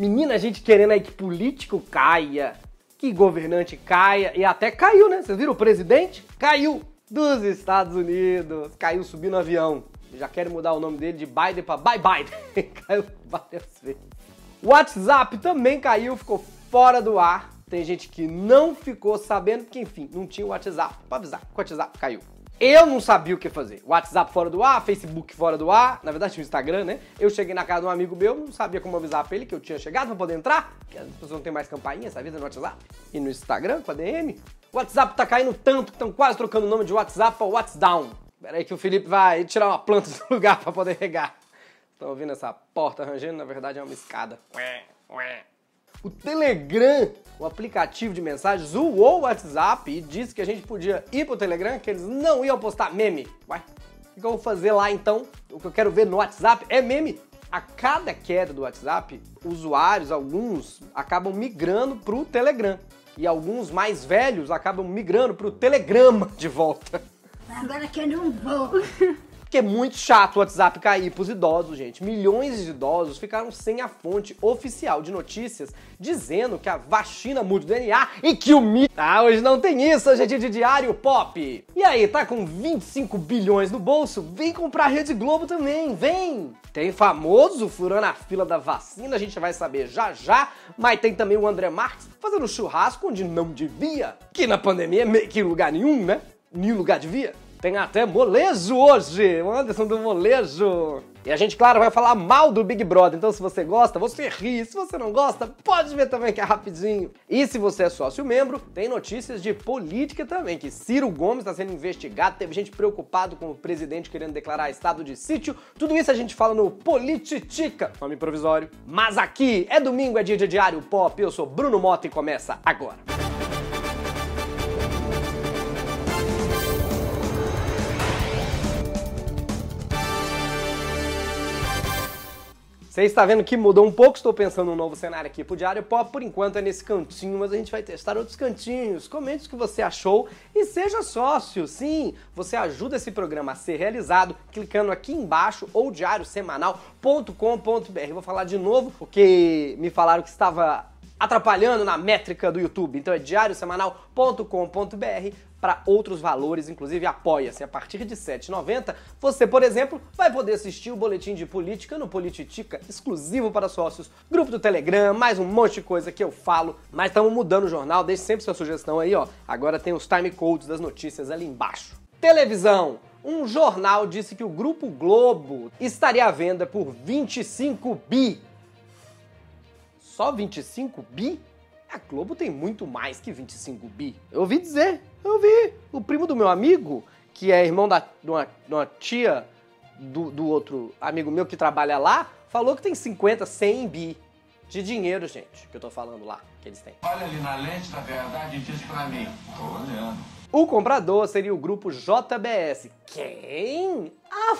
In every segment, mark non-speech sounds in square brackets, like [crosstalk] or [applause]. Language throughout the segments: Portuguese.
Menina, a gente querendo aí que político caia, que governante caia, e até caiu, né? Vocês viram? O presidente caiu dos Estados Unidos, caiu subindo avião. Já querem mudar o nome dele de Biden para Bye Biden. [laughs] caiu várias vezes. O WhatsApp também caiu, ficou fora do ar. Tem gente que não ficou sabendo, porque enfim, não tinha o WhatsApp para avisar o WhatsApp caiu. Eu não sabia o que fazer. WhatsApp fora do ar, Facebook fora do ar, na verdade tinha o Instagram, né? Eu cheguei na casa de um amigo meu, não sabia como avisar pra ele que eu tinha chegado pra poder entrar, porque as pessoas não têm mais campainha, vida no WhatsApp. E no Instagram, com a DM. O WhatsApp tá caindo tanto que estão quase trocando o nome de WhatsApp pra WhatsApp. Pera aí que o Felipe vai tirar uma planta do [laughs] lugar pra poder regar. Estão ouvindo essa porta rangendo? Na verdade é uma escada. Ué, ué. O Telegram, o aplicativo de mensagens, zoou o WhatsApp e disse que a gente podia ir pro Telegram, que eles não iam postar meme. Ué, o que eu vou fazer lá então? O que eu quero ver no WhatsApp é meme. A cada queda do WhatsApp, usuários, alguns, acabam migrando pro Telegram. E alguns mais velhos acabam migrando pro Telegrama de volta. Agora que eu não vou. [laughs] Porque é muito chato o WhatsApp cair pros idosos, gente. Milhões de idosos ficaram sem a fonte oficial de notícias dizendo que a vacina muda o DNA e que o mito. Ah, hoje não tem isso, hoje é dia de diário pop. E aí, tá com 25 bilhões no bolso? Vem comprar a Rede Globo também, vem! Tem famoso furando a fila da vacina, a gente vai saber já já, mas tem também o André Marques fazendo churrasco onde não devia. Que na pandemia é meio que lugar nenhum, né? Nenhum lugar devia. Tem até molejo hoje, o Anderson do molejo. E a gente, claro, vai falar mal do Big Brother, então se você gosta, você ri. Se você não gosta, pode ver também que é rapidinho. E se você é sócio membro, tem notícias de política também, que Ciro Gomes está sendo investigado, teve gente preocupado com o presidente querendo declarar estado de sítio. Tudo isso a gente fala no Polititica, nome provisório. Mas aqui é domingo, é dia de diário pop, eu sou Bruno Mota e começa agora. Você está vendo que mudou um pouco, estou pensando num novo cenário aqui pro Diário Pop, por enquanto é nesse cantinho, mas a gente vai testar outros cantinhos. Comente o que você achou e seja sócio, sim! Você ajuda esse programa a ser realizado clicando aqui embaixo ou diariosemanal.com.br. Vou falar de novo, porque me falaram que estava atrapalhando na métrica do YouTube. Então é diariosemanal.com.br para outros valores, inclusive apoia-se. A partir de R$ 7,90, você, por exemplo, vai poder assistir o boletim de política no Polititica, exclusivo para sócios, grupo do Telegram, mais um monte de coisa que eu falo. Mas estamos mudando o jornal, deixe sempre sua sugestão aí, ó. Agora tem os time codes das notícias ali embaixo. Televisão. Um jornal disse que o Grupo Globo estaria à venda por 25 bi só 25 bi? A Globo tem muito mais que 25 bi. Eu ouvi dizer, eu ouvi. O primo do meu amigo, que é irmão da, de, uma, de uma tia do, do outro amigo meu que trabalha lá, falou que tem 50, 100 bi de dinheiro, gente, que eu tô falando lá, que eles têm. Olha ali na lente, na verdade, diz pra mim. Tô olhando. O comprador seria o grupo JBS. Quem? A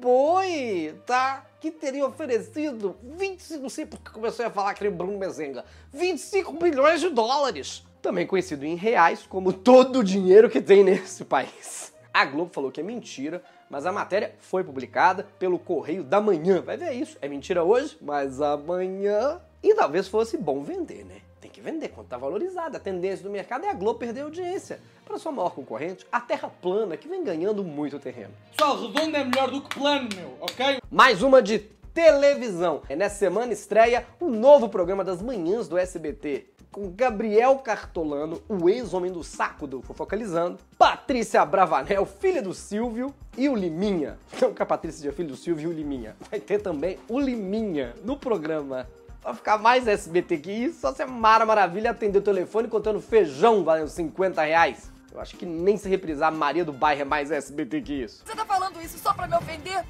Friboi, tá? Que teria oferecido 25, não sei porque comecei a falar aquele Bruno Mezenga, 25 bilhões de dólares. Também conhecido em reais como todo o dinheiro que tem nesse país. A Globo falou que é mentira, mas a matéria foi publicada pelo Correio da Manhã. Vai ver isso. É mentira hoje, mas amanhã. E talvez fosse bom vender, né? Tem que vender quando está valorizada. A tendência do mercado é a Globo perder audiência. Para sua maior concorrente, a Terra Plana, que vem ganhando muito terreno. Pessoal, redondo é melhor do que plano, meu, ok? Mais uma de televisão. É nessa semana estreia o um novo programa das manhãs do SBT. Com Gabriel Cartolano, o ex-homem do saco do Fofocalizando, Patrícia Bravanel, filha do Silvio, e o Liminha. Não que a Patrícia seja filha do Silvio e o Liminha. Vai ter também o Liminha no programa. Pra ficar mais SBT que isso, só se a Mara Maravilha atender o telefone contando feijão valendo 50 reais. Eu acho que nem se reprisar Maria do Bairro é mais SBT que isso. Você tá falando isso só pra me ofender?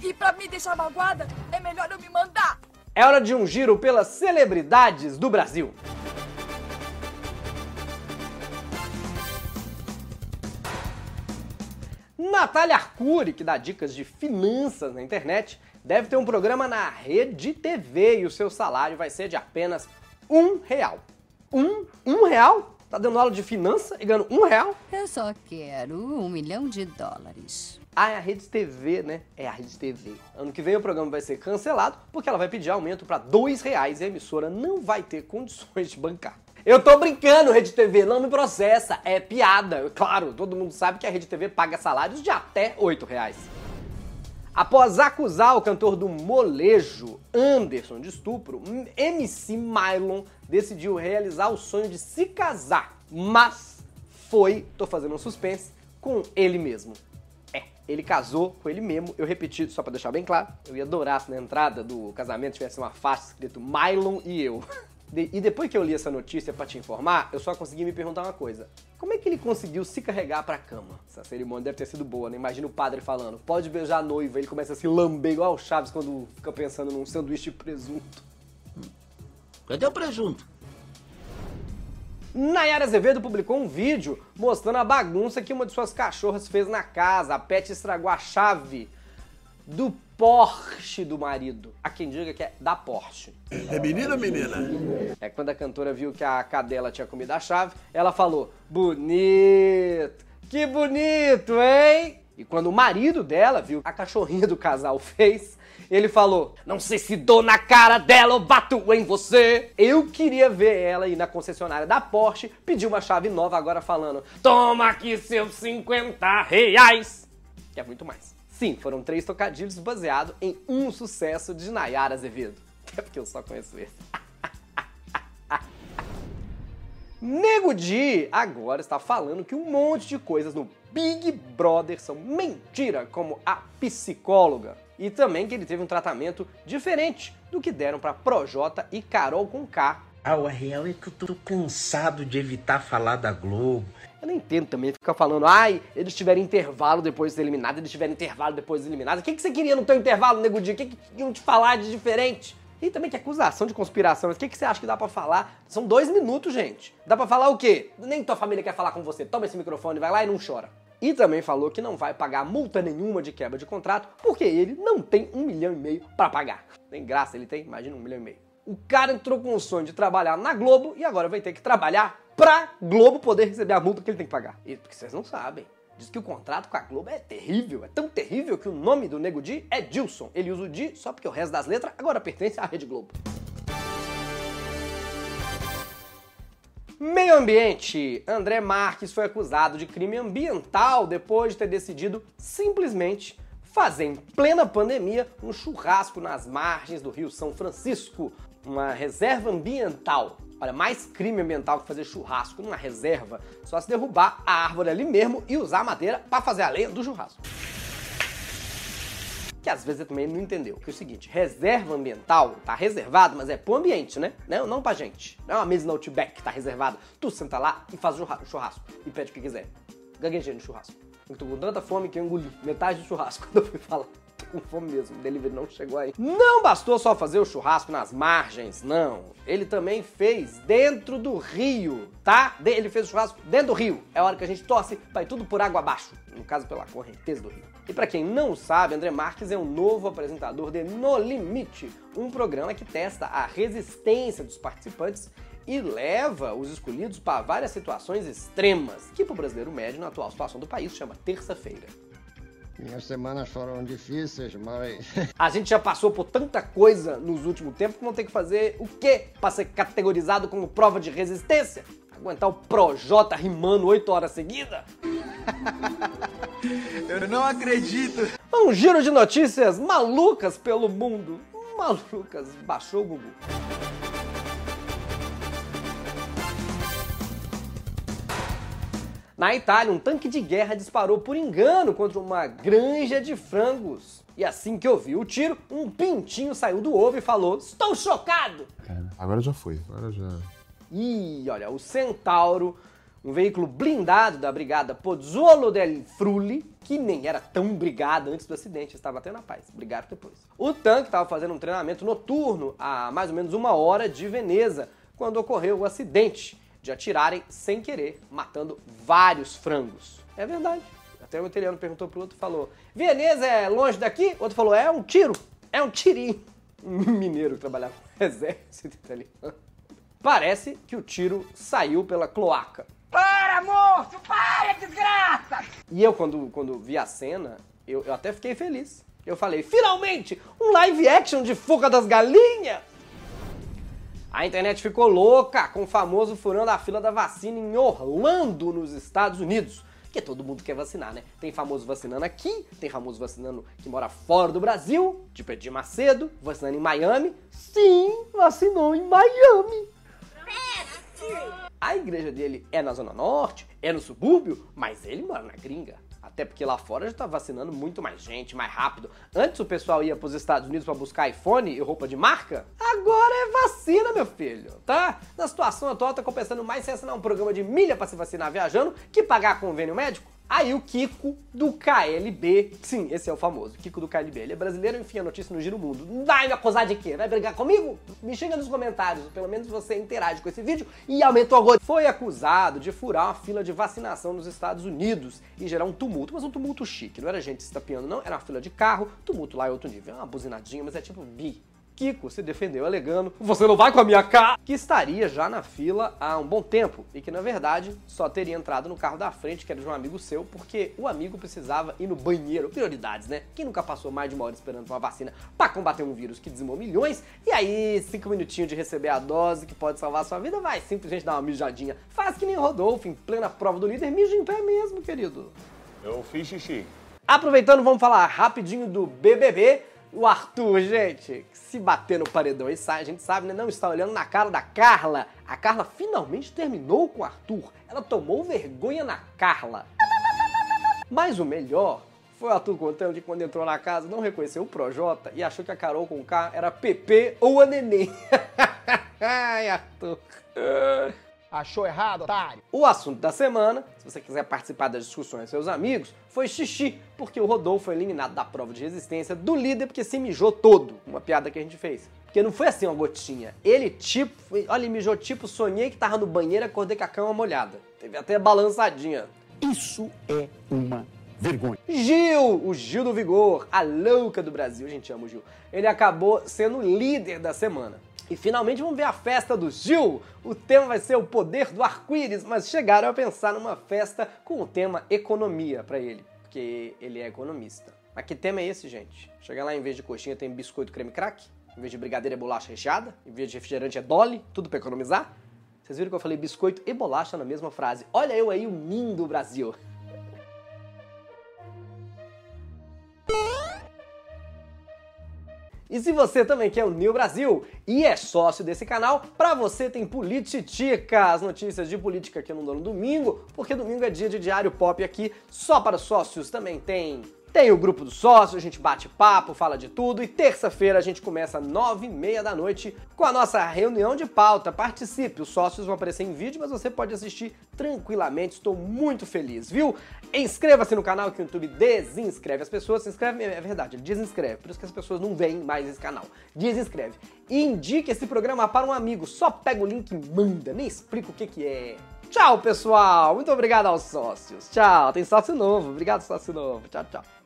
E pra me deixar magoada? É melhor eu me mandar! É hora de um giro pelas celebridades do Brasil. Natália Arcuri, que dá dicas de finanças na internet, deve ter um programa na Rede TV e o seu salário vai ser de apenas um real. Um, um real? Tá dando aula de finança e ganhando um real? Eu só quero um milhão de dólares. Ah, é a Rede TV, né? É a Rede TV. Ano que vem o programa vai ser cancelado porque ela vai pedir aumento para dois reais e a emissora não vai ter condições de bancar. Eu tô brincando, Rede TV, não me processa, é piada. Claro, todo mundo sabe que a Rede TV paga salários de até oito reais. Após acusar o cantor do molejo, Anderson, de estupro, MC Mylon decidiu realizar o sonho de se casar, mas foi, tô fazendo um suspense, com ele mesmo. É, ele casou com ele mesmo, eu repeti só pra deixar bem claro, eu ia adorar se na entrada do casamento tivesse uma faixa escrito Mylon e eu. [laughs] E depois que eu li essa notícia pra te informar, eu só consegui me perguntar uma coisa. Como é que ele conseguiu se carregar pra cama? Essa cerimônia deve ter sido boa, né? Imagina o padre falando, pode beijar a noiva, ele começa a se lamber igual o Chaves quando fica pensando num sanduíche de presunto. Cadê o presunto? Nayara Azevedo publicou um vídeo mostrando a bagunça que uma de suas cachorras fez na casa. A pet estragou a chave do Porsche do marido. Há quem diga que é da Porsche. É menina ou menina? É quando a cantora viu que a cadela tinha comido a chave, ela falou: Bonito! Que bonito, hein? E quando o marido dela viu a cachorrinha do casal fez, ele falou: Não sei se dou na cara dela ou bato em você. Eu queria ver ela ir na concessionária da Porsche pedir uma chave nova agora falando: Toma aqui seus 50 reais. Que é muito mais. Sim, foram três trocadilhos baseados em um sucesso de Nayara Azevedo. [laughs] É porque eu só conheço esse. [laughs] Nego Di agora está falando que um monte de coisas no Big Brother são mentira, como a psicóloga. E também que ele teve um tratamento diferente do que deram para Projota e Carol com K. Ah, o real é que eu tô cansado de evitar falar da Globo. Eu não entendo também ficar falando, ai, eles tiveram intervalo depois de ser eliminado, eles tiveram intervalo depois de ser eliminado. O que, que você queria no teu intervalo, Nego Di? O que, que iam te falar de diferente? E também que acusação de conspiração. O que, que você acha que dá pra falar? São dois minutos, gente. Dá pra falar o quê? Nem tua família quer falar com você. Toma esse microfone, vai lá e não chora. E também falou que não vai pagar multa nenhuma de quebra de contrato, porque ele não tem um milhão e meio pra pagar. Nem graça ele tem, imagina um milhão e meio. O cara entrou com o sonho de trabalhar na Globo e agora vai ter que trabalhar pra Globo poder receber a multa que ele tem que pagar. E porque vocês não sabem. Diz que o contrato com a Globo é terrível, é tão terrível que o nome do Nego Di é Dilson. Ele usa o Di só porque o resto das letras agora pertence à Rede Globo. Meio ambiente. André Marques foi acusado de crime ambiental depois de ter decidido simplesmente fazer em plena pandemia um churrasco nas margens do Rio São Francisco, uma reserva ambiental. Olha, mais crime ambiental que fazer churrasco numa reserva, só se derrubar a árvore ali mesmo e usar a madeira para fazer a lenha do churrasco. Que às vezes também não entendeu. Que é o seguinte, reserva ambiental tá reservado, mas é pro ambiente, né? Não, não pra gente. Não é uma mesa no Outback que tá reservada. Tu senta lá e faz o churrasco. E pede o que quiser. Gaguejei no churrasco. Eu tô com tanta fome que eu engoli metade do churrasco [laughs] quando eu fui falar. Com fome mesmo, o delivery não chegou aí. Não bastou só fazer o churrasco nas margens, não. Ele também fez dentro do rio, tá? Ele fez o churrasco dentro do rio. É hora que a gente torce pra ir tudo por água abaixo. No caso, pela correnteza do rio. E pra quem não sabe, André Marques é o novo apresentador de No Limite, um programa que testa a resistência dos participantes e leva os escolhidos para várias situações extremas, que pro brasileiro médio, na atual situação do país, chama terça-feira. Minhas semanas foram difíceis, mas [laughs] A gente já passou por tanta coisa nos últimos tempos que vão ter que fazer o quê para ser categorizado como prova de resistência? Aguentar o Projota rimando 8 horas seguidas? [laughs] Eu não acredito. Um giro de notícias malucas pelo mundo. Malucas, baixou o Google. Na Itália, um tanque de guerra disparou por engano contra uma granja de frangos. E assim que ouviu o tiro, um pintinho saiu do ovo e falou: Estou chocado! Agora já foi, agora já. E olha, o Centauro, um veículo blindado da brigada Pozzuolo del Frulli, que nem era tão brigada antes do acidente, estava até na paz, brigaram depois. O tanque estava fazendo um treinamento noturno a mais ou menos uma hora de Veneza, quando ocorreu o acidente de atirarem sem querer, matando vários frangos. É verdade. Até o italiano perguntou pro outro falou: Veneza é longe daqui? O outro falou: é um tiro, é um tirinho. [laughs] Um mineiro que trabalhava no [laughs] exército italiano. Parece que o tiro saiu pela cloaca. Para, moço! Para, desgraça! E eu, quando, quando vi a cena, Eu, eu até fiquei feliz. Eu falei, finalmente, um live action de Fuga das Galinhas! A internet ficou louca com o famoso furando a fila da vacina em Orlando, nos Estados Unidos. Porque todo mundo quer vacinar, né? Tem famoso vacinando aqui, tem famoso vacinando que mora fora do Brasil, tipo Edir Macedo, vacinando em Miami. Sim, vacinou em Miami. A igreja dele é na Zona Norte, é no subúrbio, mas ele mora na gringa. Até porque lá fora já tá vacinando muito mais gente, mais rápido. Antes o pessoal ia pros Estados Unidos para buscar iPhone e roupa de marca. Agora é vacina, meu filho, tá? Na situação atual tá compensando mais você assinar um programa de milha para se vacinar viajando que pagar convênio médico. Aí o Kiko do KLB, sim, esse é o famoso, Kiko do KLB, ele é brasileiro, enfim, a notícia no Giro Mundo. Vai me acusar de quê? Vai brigar comigo? Me xinga nos comentários, pelo menos você interage com esse vídeo e aumentou a gosto. Foi acusado de furar uma fila de vacinação nos Estados Unidos e gerar um tumulto, mas um tumulto chique, não era gente se estapeando não, era uma fila de carro, tumulto lá é outro nível, é uma buzinadinha, mas é tipo bi, Kiko se defendeu alegando, você não vai com a minha cara, que estaria já na fila há um bom tempo e que na verdade só teria entrado no carro da frente, que era de um amigo seu, porque o amigo precisava ir no banheiro. Prioridades, né? Quem nunca passou mais de uma hora esperando uma vacina para combater um vírus que dizimou milhões e aí, cinco minutinhos de receber a dose que pode salvar a sua vida, vai simplesmente dar uma mijadinha. Faz que nem Rodolfo, em plena prova do líder, mija em pé mesmo, querido. Eu fiz xixi. Aproveitando, vamos falar rapidinho do BBB. O Arthur, gente, se bater no paredão e sai, a gente sabe, né? Não está olhando na cara da Carla. A Carla finalmente terminou com o Arthur. Ela tomou vergonha na Carla. Mas o melhor foi o Arthur contando que quando entrou na casa não reconheceu o Projota e achou que a Carol com K era PP ou a Neném. [laughs] Ai, Arthur. Achou errado, otário? O assunto da semana, se você quiser participar das discussões com seus amigos, foi xixi, porque o Rodolfo foi eliminado da prova de resistência do líder porque se mijou todo. Uma piada que a gente fez. Porque não foi assim uma gotinha. Ele, tipo, foi- olha, ele mijou tipo, sonhei que tava no banheiro, acordei com a cama molhada. Teve até balançadinha. Isso é uma vergonha. Gil, o Gil do Vigor, a louca do Brasil, a gente ama o Gil. Ele acabou sendo o líder da semana. E finalmente vamos ver a festa do Gil. O tema vai ser o poder do arco-íris, mas chegaram a pensar numa festa com o tema economia pra ele, porque ele é economista. Mas que tema é esse, gente? Chega lá, em vez de coxinha tem biscoito creme crack, em vez de brigadeiro é bolacha recheada, em vez de refrigerante é dolly, tudo pra economizar? Vocês viram que eu falei biscoito e bolacha na mesma frase. Olha eu aí unindo o Brasil. E se você também quer o Brasil e é sócio desse canal, pra você tem Polititica, as notícias de política dou no domingo, porque domingo é dia de diário pop aqui, só para sócios também tem. Tem o grupo do sócio, a gente bate papo, fala de tudo e terça-feira a gente começa às nove e meia da noite com a nossa reunião de pauta. Participe, os sócios vão aparecer em vídeo, mas você pode assistir tranquilamente. Estou muito feliz, viu? Inscreva-se no canal que o YouTube desinscreve as pessoas. Se inscreve, é verdade, ele desinscreve. Por isso que as pessoas não veem mais esse canal. Desinscreve. E indique esse programa para um amigo. Só pega o link e manda. Nem explica o que, que é. Tchau, pessoal. Muito obrigado aos sócios. Tchau. Tem sócio novo. Obrigado, sócio novo. Tchau, tchau.